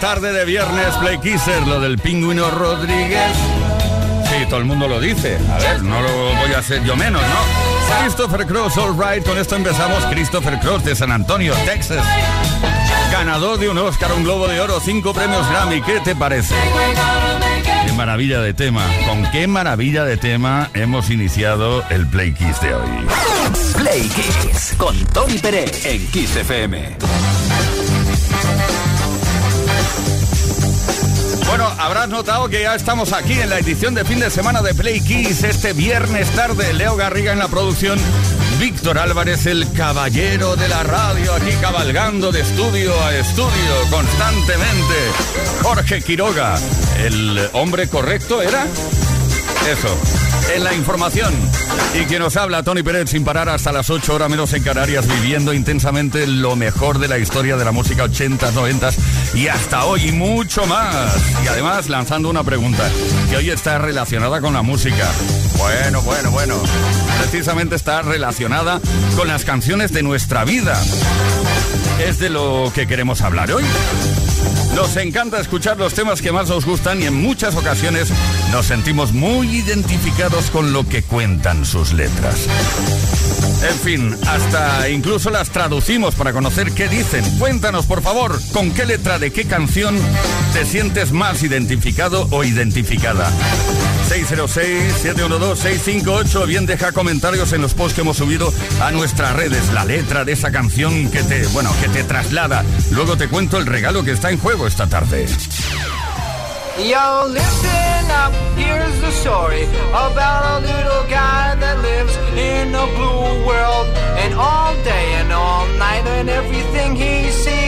Tarde de viernes, Play Kisser, lo del pingüino Rodríguez. Sí, todo el mundo lo dice. A ver, no lo voy a hacer yo menos, ¿no? Christopher Cross, all right. Con esto empezamos. Christopher Cross de San Antonio, Texas. Ganador de un Oscar, un Globo de Oro, cinco premios Grammy. ¿Qué te parece? Qué maravilla de tema. Con qué maravilla de tema hemos iniciado el Play Kiss de hoy. Play Kiss con Tony Pérez en Kiss FM. Bueno, habrás notado que ya estamos aquí en la edición de fin de semana de Play Kiss. Este viernes tarde, Leo Garriga en la producción. Víctor Álvarez, el caballero de la radio, aquí cabalgando de estudio a estudio constantemente. Jorge Quiroga, el hombre correcto era. Eso, en la información. Y quien nos habla, Tony Pérez, sin parar hasta las 8 horas menos en Canarias, viviendo intensamente lo mejor de la historia de la música 80s, 90s y hasta hoy, y mucho más. Y además lanzando una pregunta que hoy está relacionada con la música. Bueno, bueno, bueno. Precisamente está relacionada con las canciones de nuestra vida. Es de lo que queremos hablar hoy. Nos encanta escuchar los temas que más nos gustan y en muchas ocasiones nos sentimos muy identificados con lo que cuentan sus letras. En fin, hasta incluso las traducimos para conocer qué dicen. Cuéntanos, por favor, con qué letra de qué canción te sientes más identificado o identificada. 606-712-658. Bien, deja comentarios en los posts que hemos subido a nuestras redes. La letra de esa canción que te, bueno, que te traslada. Luego te cuento el regalo que está en juego esta tarde. Yo, listen up, here's the story about a little guy that lives in a blue world. And all day and all night, and everything he sees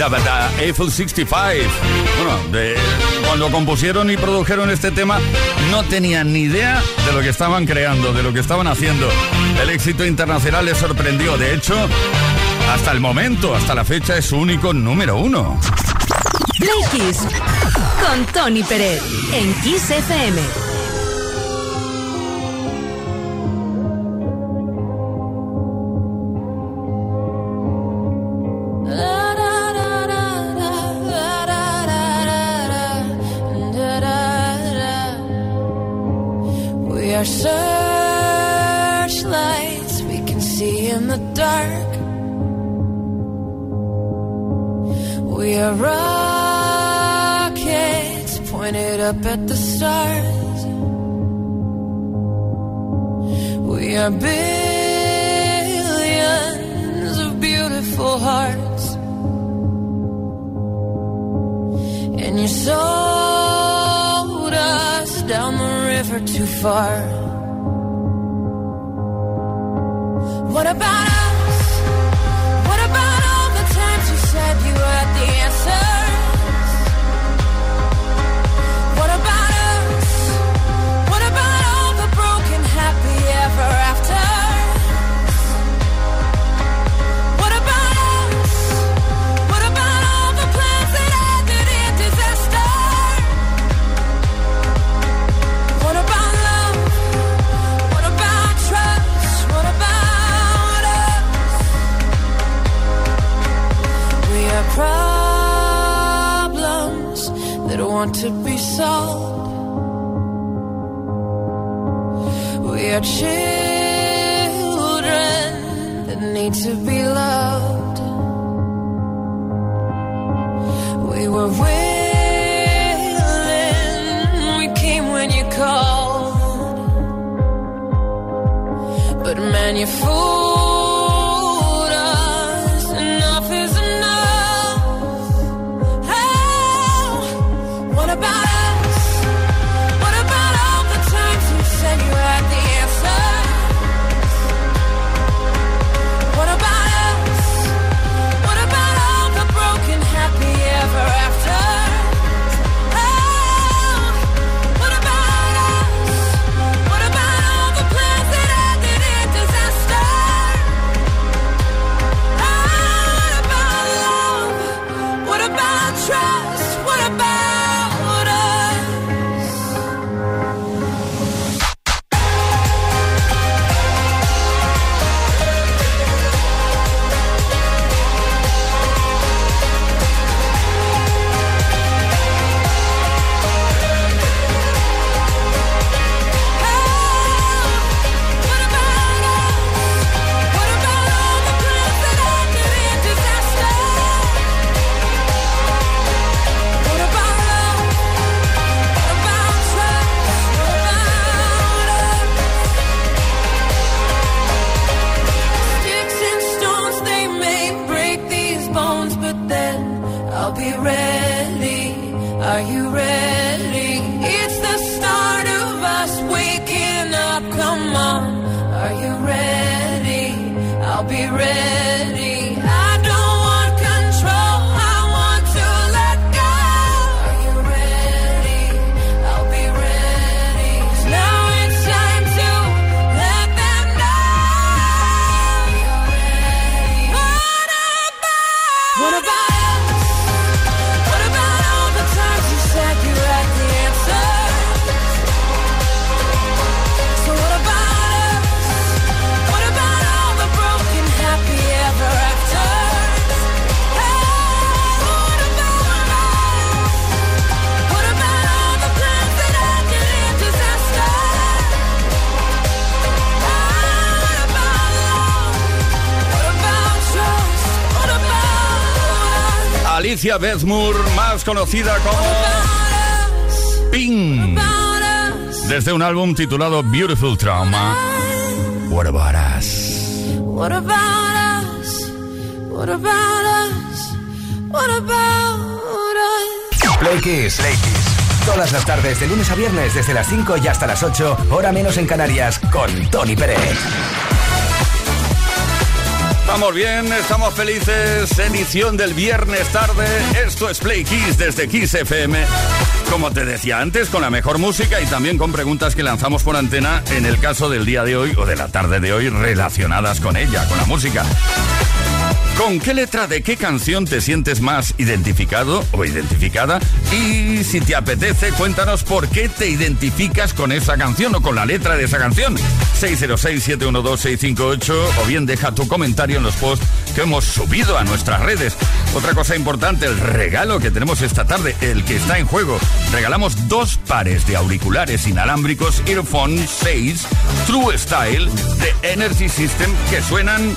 Dabadi Dabada Eiffel 65. Bueno, de- cuando compusieron y produjeron este tema, no tenían ni idea de lo que estaban creando, de lo que estaban haciendo. El éxito internacional les sorprendió. De hecho, hasta el momento, hasta la fecha, es su único número uno. Play con Tony Pérez en Kiss FM. our searchlights, we can see in the dark. We are rockets pointed up at the stars. We are billions of beautiful hearts, and you're so the river too far. What about want to be solved. We are children that need to be loved. We were willing, we came when you called. But man, you fooled Alicia Bezmur, más conocida como? Ping, desde un álbum titulado Beautiful Trauma. What about us? What about us? What about us? What about us? Play Kiss. Play Kiss. Todas las tardes, de lunes a viernes, desde las 5 y hasta las 8, hora menos en Canarias, con Tony Pérez. Estamos bien, estamos felices. Edición del viernes tarde. Esto es Play Kiss desde Kiss FM. Como te decía antes, con la mejor música y también con preguntas que lanzamos por antena en el caso del día de hoy o de la tarde de hoy relacionadas con ella, con la música. ¿Con qué letra de qué canción te sientes más identificado o identificada? Y si te apetece, cuéntanos por qué te identificas con esa canción o con la letra de esa canción. 606-712-658 o bien deja tu comentario en los posts que hemos subido a nuestras redes. Otra cosa importante, el regalo que tenemos esta tarde, el que está en juego. Regalamos dos pares de auriculares inalámbricos Earphone 6 True Style de Energy System que suenan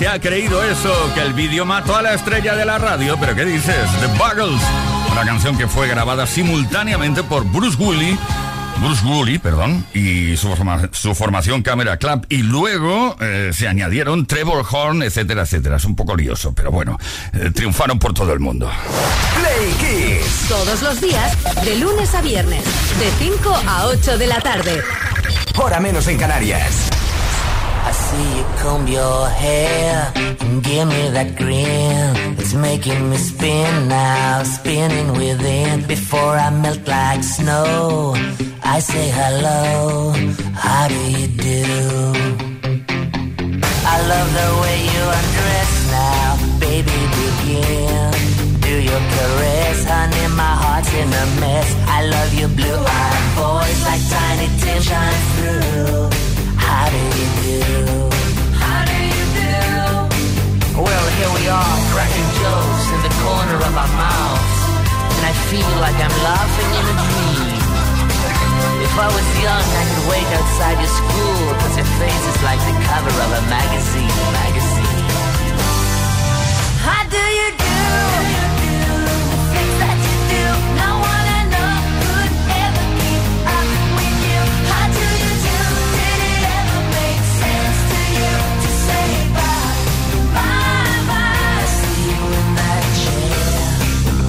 Se ha creído eso, que el vídeo mató a la estrella de la radio, pero ¿qué dices? The Buggles, una canción que fue grabada simultáneamente por Bruce Woolley, Bruce Woolley, perdón, y su, forma- su formación Camera Club, y luego eh, se añadieron Trevor Horn, etcétera, etcétera. Es un poco lioso, pero bueno, eh, triunfaron por todo el mundo. Play Kiss. Todos los días, de lunes a viernes, de 5 a 8 de la tarde. Hora menos en Canarias. I see you comb your hair and give me that grin. It's making me spin now, spinning within. Before I melt like snow, I say hello. How do you do? I love the way you undress now, baby. Begin. Do your caress, honey. My heart's in a mess. I love your blue-eyed voice like tiny Tim shines through. How do you do?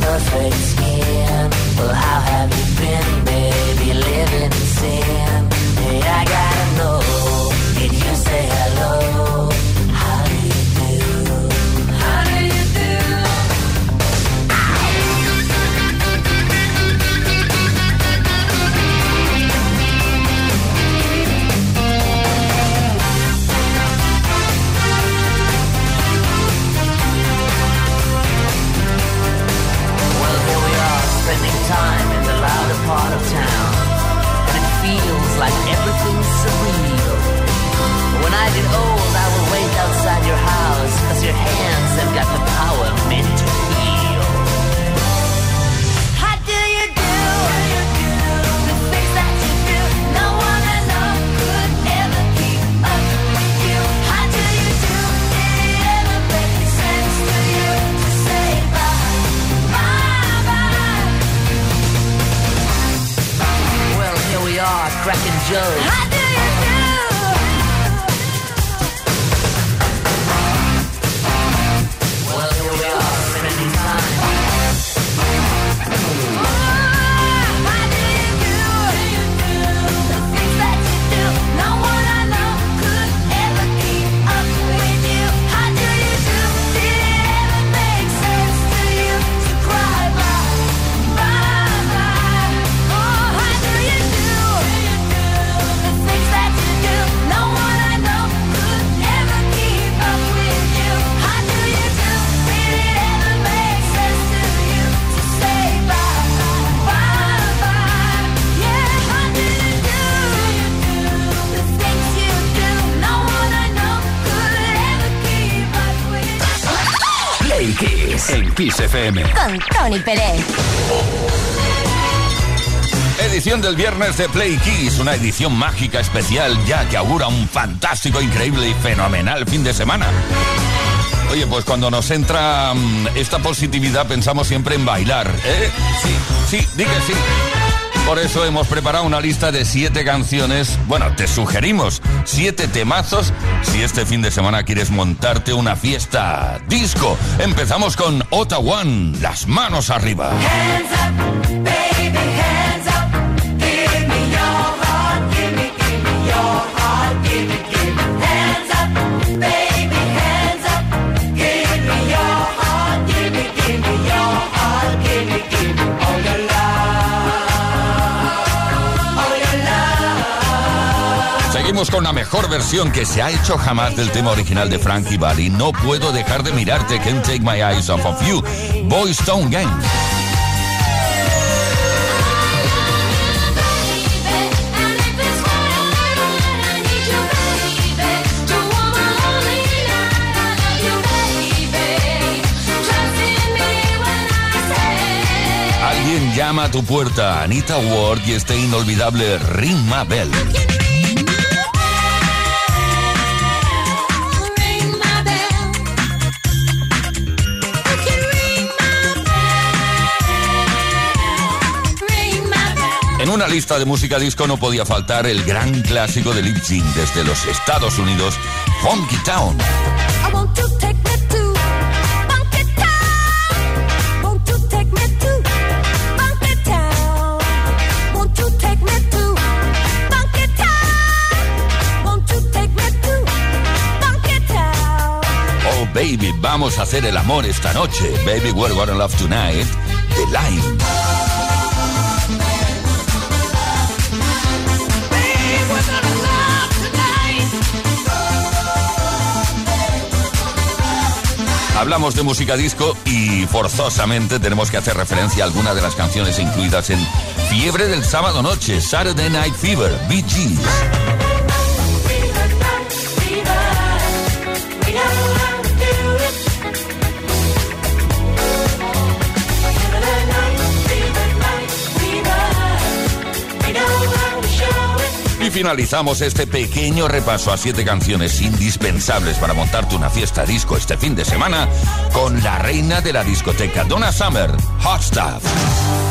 perfect skin. Well, how have you been, baby? Living in sin. Hey, I gotta know. Kiss. En Kiss FM. Con Tony Pérez. Edición del viernes de Play Kiss, una edición mágica especial ya que augura un fantástico, increíble y fenomenal fin de semana. Oye, pues cuando nos entra mm, esta positividad pensamos siempre en bailar, ¿eh? Sí, sí, di que sí. Por eso hemos preparado una lista de siete canciones. Bueno, te sugerimos siete temazos si este fin de semana quieres montarte una fiesta disco. Empezamos con One, las manos arriba. Con la mejor versión que se ha hecho jamás del tema original de Frankie Valli. No puedo dejar de mirarte. Can't take my eyes off of you. Boy Stone Gang. Alguien llama a tu puerta. Anita Ward y este inolvidable Ring Bell. En una lista de música disco no podía faltar el gran clásico de Lip Sync desde los Estados Unidos, Funky Town. Oh baby, vamos a hacer el amor esta noche. Baby, we're gonna love tonight. The Line. Hablamos de música disco y forzosamente tenemos que hacer referencia a alguna de las canciones incluidas en Fiebre del sábado noche, Saturday Night Fever, Bee Gees. Finalizamos este pequeño repaso a siete canciones indispensables para montarte una fiesta disco este fin de semana con la reina de la discoteca, Donna Summer, Hot Stuff.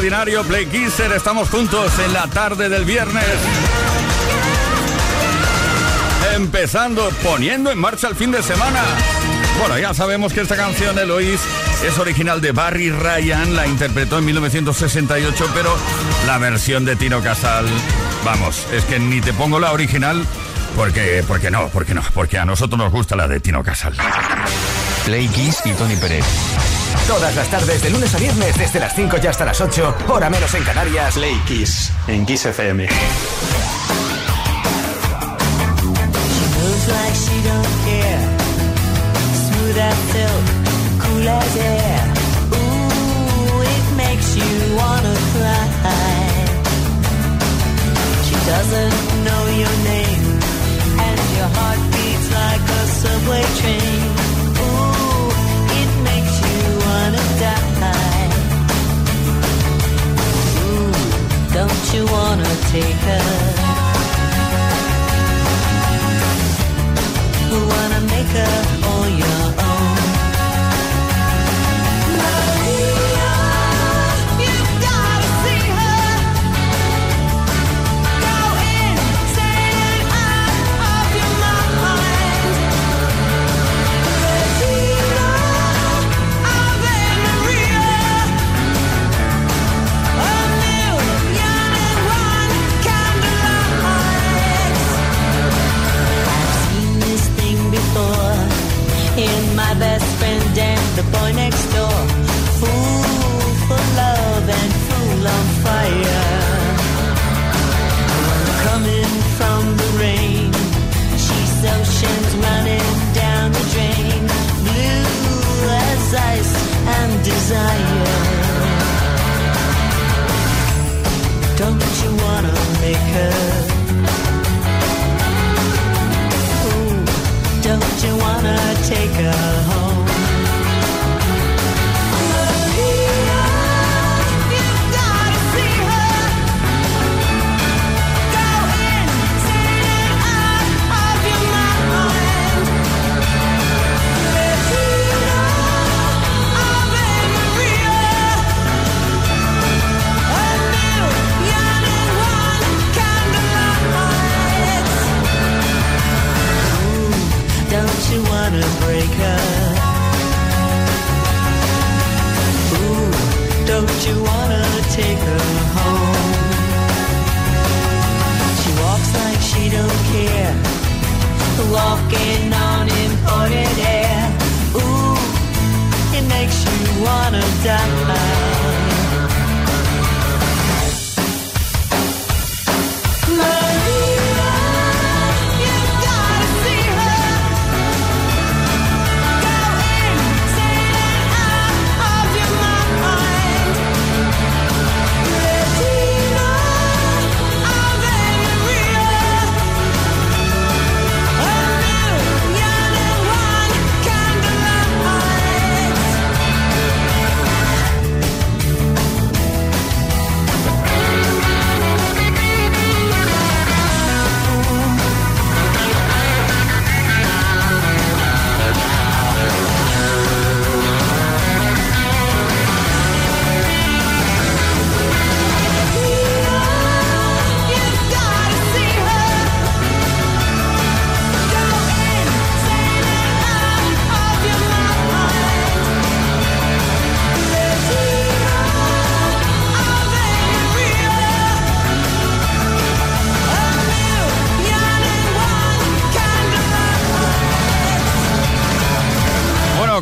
Extraordinario, Play Kisser. Estamos juntos en la tarde del viernes. Empezando, poniendo en marcha el fin de semana. Bueno, ya sabemos que esta canción, Eloís, es original de Barry Ryan, la interpretó en 1968, pero la versión de Tino Casal, vamos, es que ni te pongo la original, porque, porque no, porque no, porque a nosotros nos gusta la de Tino Casal. Play Kiss y Tony Pérez. Todas las tardes, de lunes a viernes, desde las 5 y hasta las 8, hora menos en Canarias. Play Kiss en Kiss FM. moves like she don't care. Smooth as silk, cool as air. Ooh, it makes you wanna cry. She doesn't know your name, and your heart beats like a subway train. Don't you wanna take her? wanna make her all your own.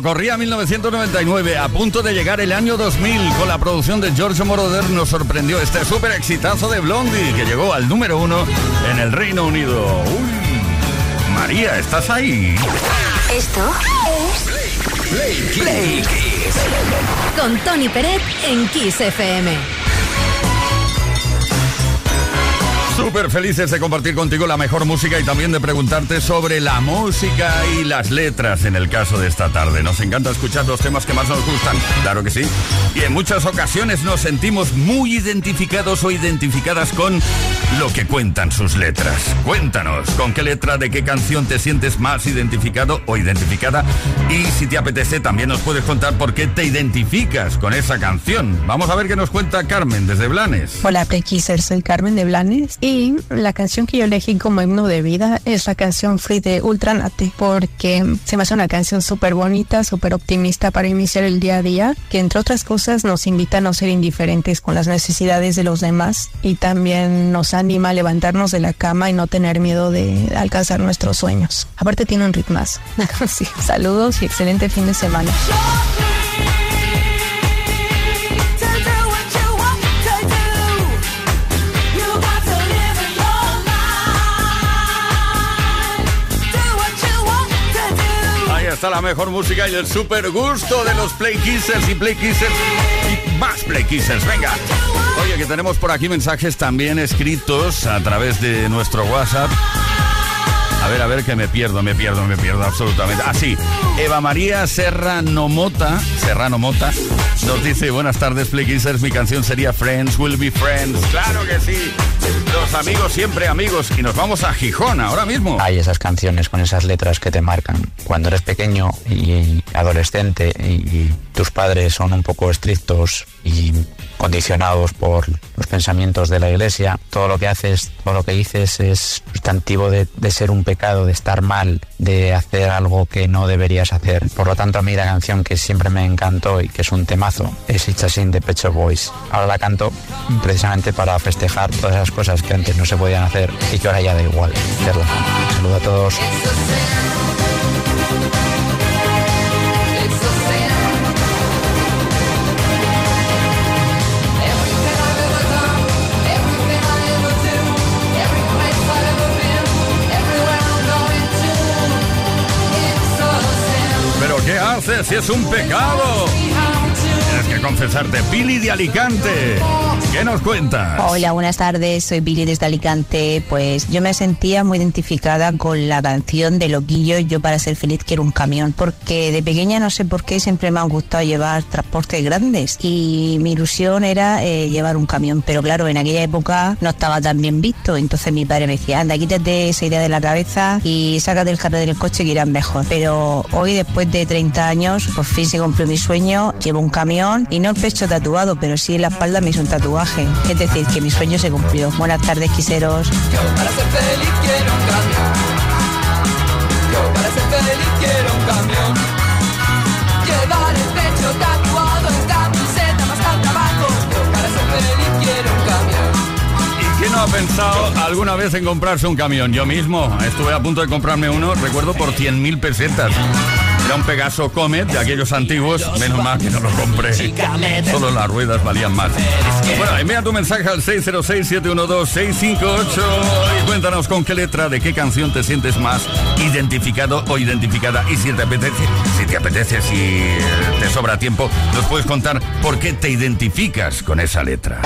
Corría 1999, a punto de llegar el año 2000. Con la producción de George Moroder nos sorprendió este súper exitazo de Blondie, que llegó al número uno en el Reino Unido. Uy, María, ¿estás ahí? Esto Play Kiss. con Tony Peret en Kiss FM. Súper felices de compartir contigo la mejor música y también de preguntarte sobre la música y las letras en el caso de esta tarde. Nos encanta escuchar los temas que más nos gustan, claro que sí. Y en muchas ocasiones nos sentimos muy identificados o identificadas con lo que cuentan sus letras. Cuéntanos, ¿con qué letra de qué canción te sientes más identificado o identificada? Y si te apetece, también nos puedes contar por qué te identificas con esa canción. Vamos a ver qué nos cuenta Carmen desde Blanes. Hola, Playkisser, soy Carmen de Blanes y la canción que yo elegí como himno de vida es la canción Free de Ultranate porque se me hace una canción súper bonita, súper optimista para iniciar el día a día, que entre otras cosas nos invita a no ser indiferentes con las necesidades de los demás y también nos anima a levantarnos de la cama y no tener miedo de alcanzar nuestros sueños. Aparte tiene un ritmazo. Sí, saludos y excelente fin de semana. Está la mejor música y el super gusto de los Play Kissers y Play Kissers y más Play Kissers. Venga. Oye, que tenemos por aquí mensajes también escritos a través de nuestro WhatsApp. A ver, a ver, que me pierdo, me pierdo, me pierdo absolutamente. Así, Eva María Serrano Mota, Serrano Mota, nos dice, buenas tardes, Play Kissers, mi canción sería Friends Will Be Friends. Claro que sí. Los amigos siempre amigos. Y nos vamos a Gijón ahora mismo. Hay esas canciones con esas letras que te marcan. Cuando eres pequeño y adolescente y tus padres son un poco estrictos y condicionados por los pensamientos de la iglesia, todo lo que haces, todo lo que dices es sustantivo de, ser un pecado, de estar mal, de hacer algo que no deberías hacer. Por lo tanto, a mí la canción que siempre me encantó y que es un temazo es It's Sin de Pecho Boys. Ahora la canto precisamente para festejar todas esas cosas que antes no se podían hacer y que ahora ya da igual hacerlas. Saludo a todos. Si es un pecado? Confesarte. Pili de Alicante, ¿qué nos cuentas? Hola, buenas tardes, soy Billy desde Alicante. Pues yo me sentía muy identificada con la canción de Loquillo, Yo para ser feliz quiero un camión, porque de pequeña no sé por qué siempre me ha gustado llevar transportes grandes y mi ilusión era eh, llevar un camión, pero claro, en aquella época no estaba tan bien visto, entonces mi padre me decía, anda, quítate esa idea de la cabeza y sácate el carro del coche que irán mejor. Pero hoy, después de 30 años, por fin se cumplió mi sueño, llevo un camión y no el pecho tatuado, pero sí en la espalda me hizo un tatuaje. Es decir, que mi sueño se cumplió. Buenas tardes, quiseros. Para ser feliz quiero un camión. Yo para ser feliz quiero un camión. Llevar el pecho tatuado en camiseta más al trabajo. Yo para ser feliz quiero un camión. ¿Y quién no ha pensado alguna vez en comprarse un camión? Yo mismo estuve a punto de comprarme uno, recuerdo, por 100.000 pesetas. Era un Pegaso Comet de aquellos antiguos, menos mal que no lo compré. Solo las ruedas valían más. Bueno, envía tu mensaje al 606-712-658 y cuéntanos con qué letra, de qué canción te sientes más identificado o identificada. Y si te apetece, si te apetece, si eh, te sobra tiempo, nos puedes contar por qué te identificas con esa letra.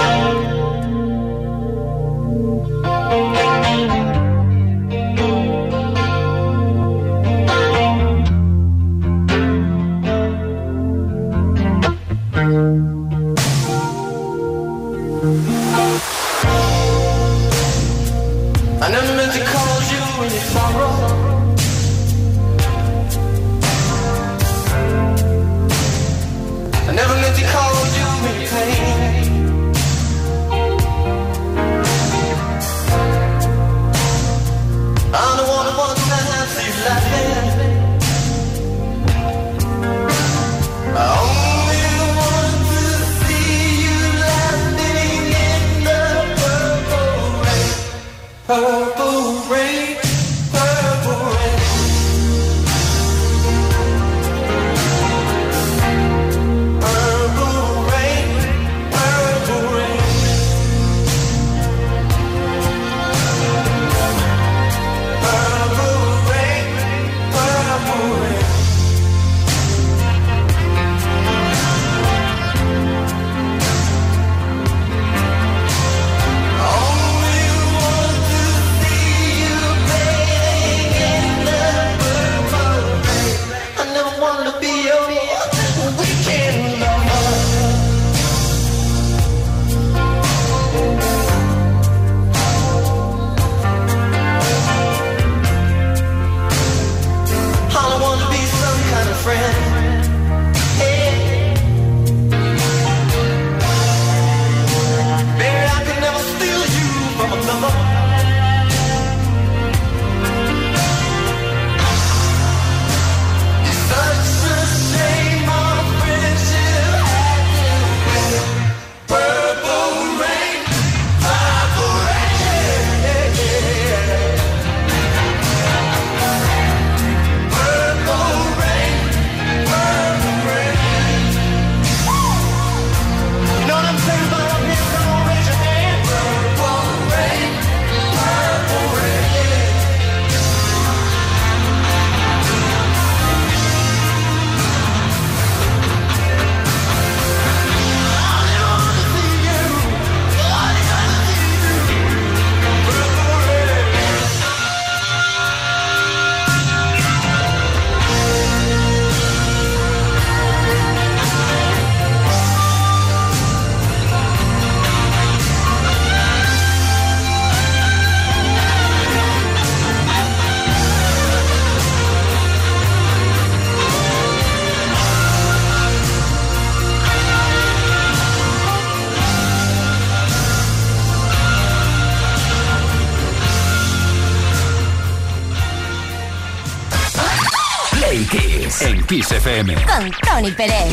FM. Con Tony Pérez.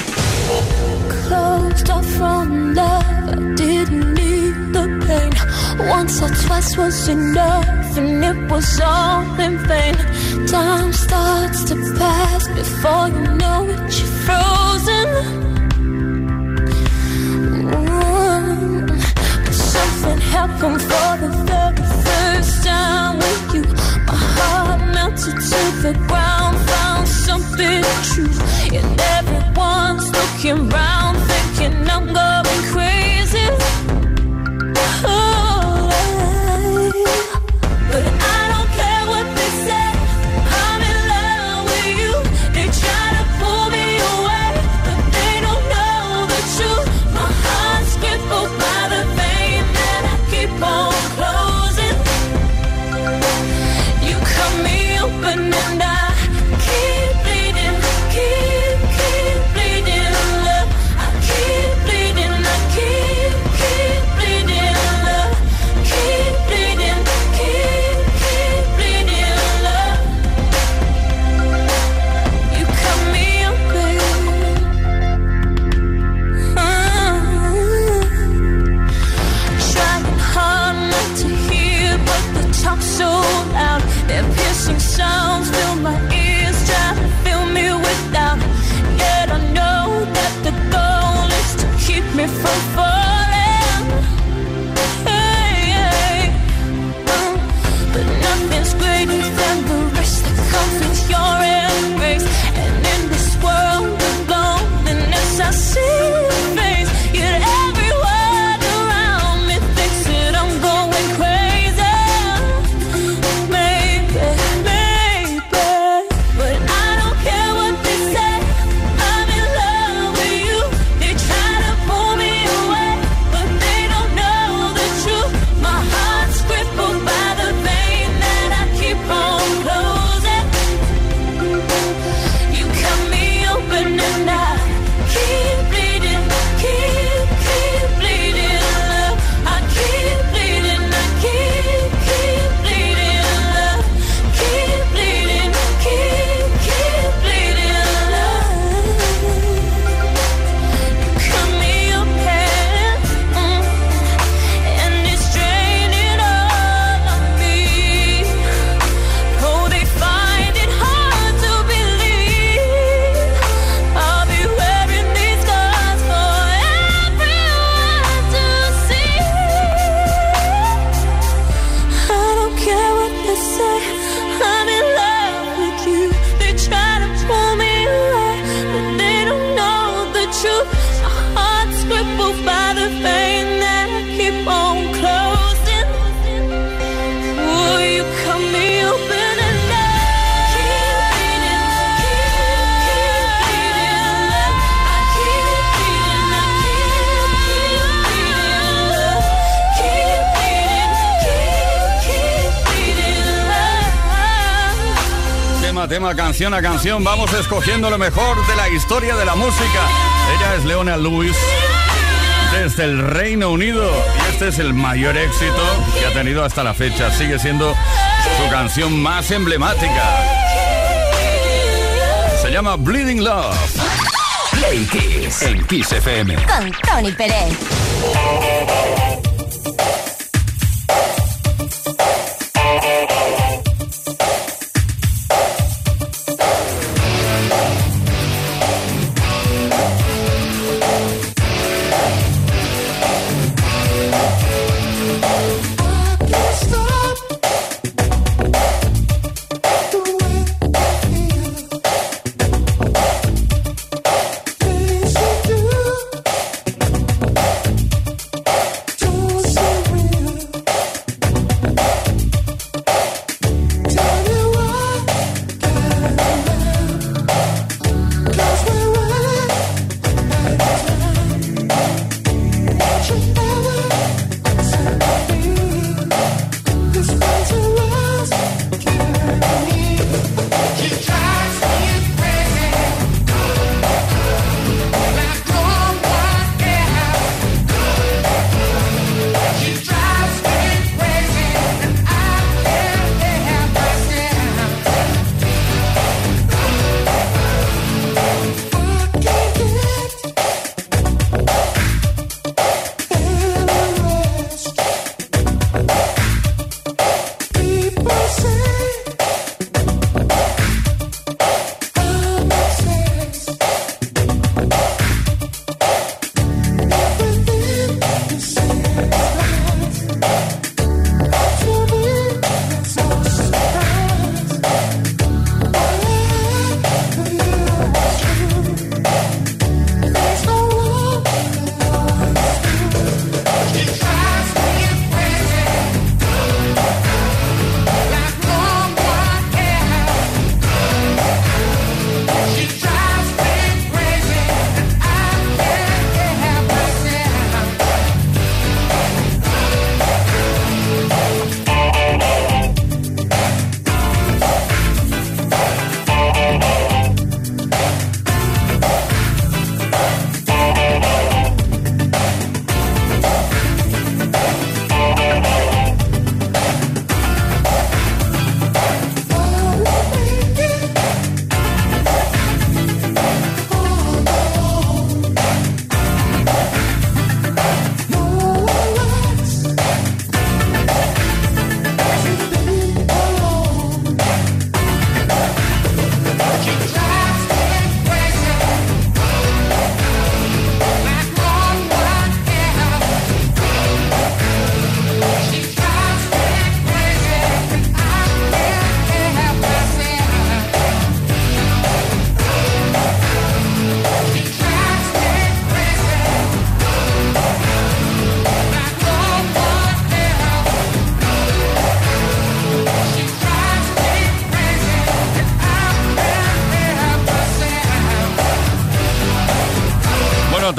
canción a canción vamos escogiendo lo mejor de la historia de la música. Ella es Leona Lewis desde el Reino Unido y este es el mayor éxito que ha tenido hasta la fecha. Sigue siendo su canción más emblemática. Se llama Bleeding Love. Play Kiss en Kiss FM con Tony Pérez.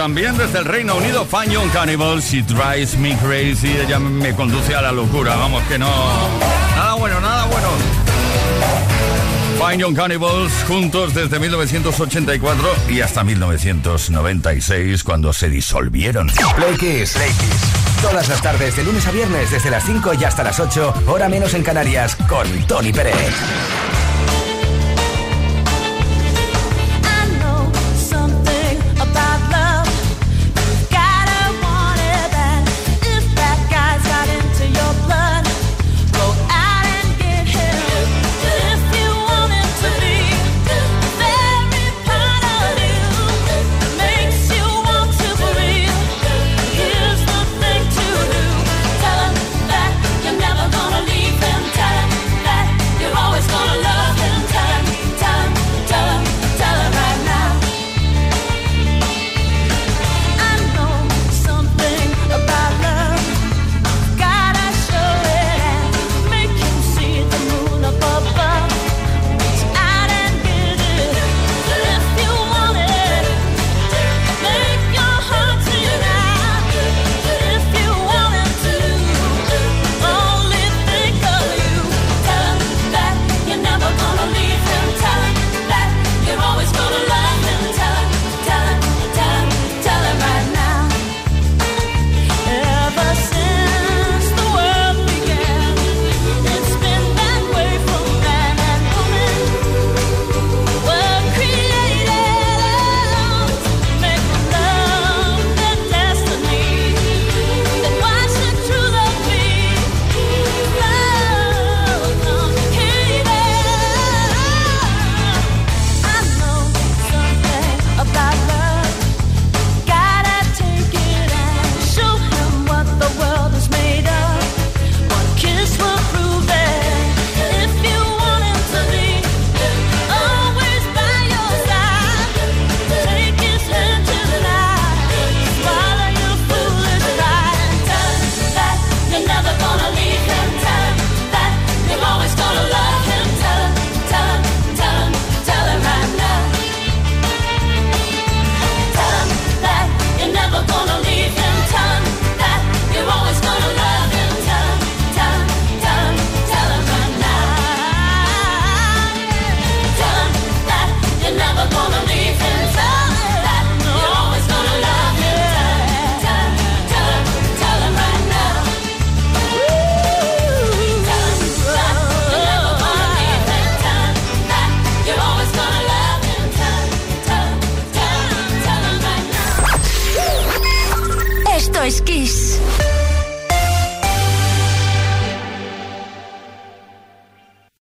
También desde el Reino Unido, Young Cannibal, She Drives Me Crazy, ella me conduce a la locura, vamos que no... Nada bueno, nada bueno. Young Cannibals juntos desde 1984 y hasta 1996 cuando se disolvieron. Play Kiss. Todas las tardes, de lunes a viernes, desde las 5 y hasta las 8, hora menos en Canarias, con Tony Pérez.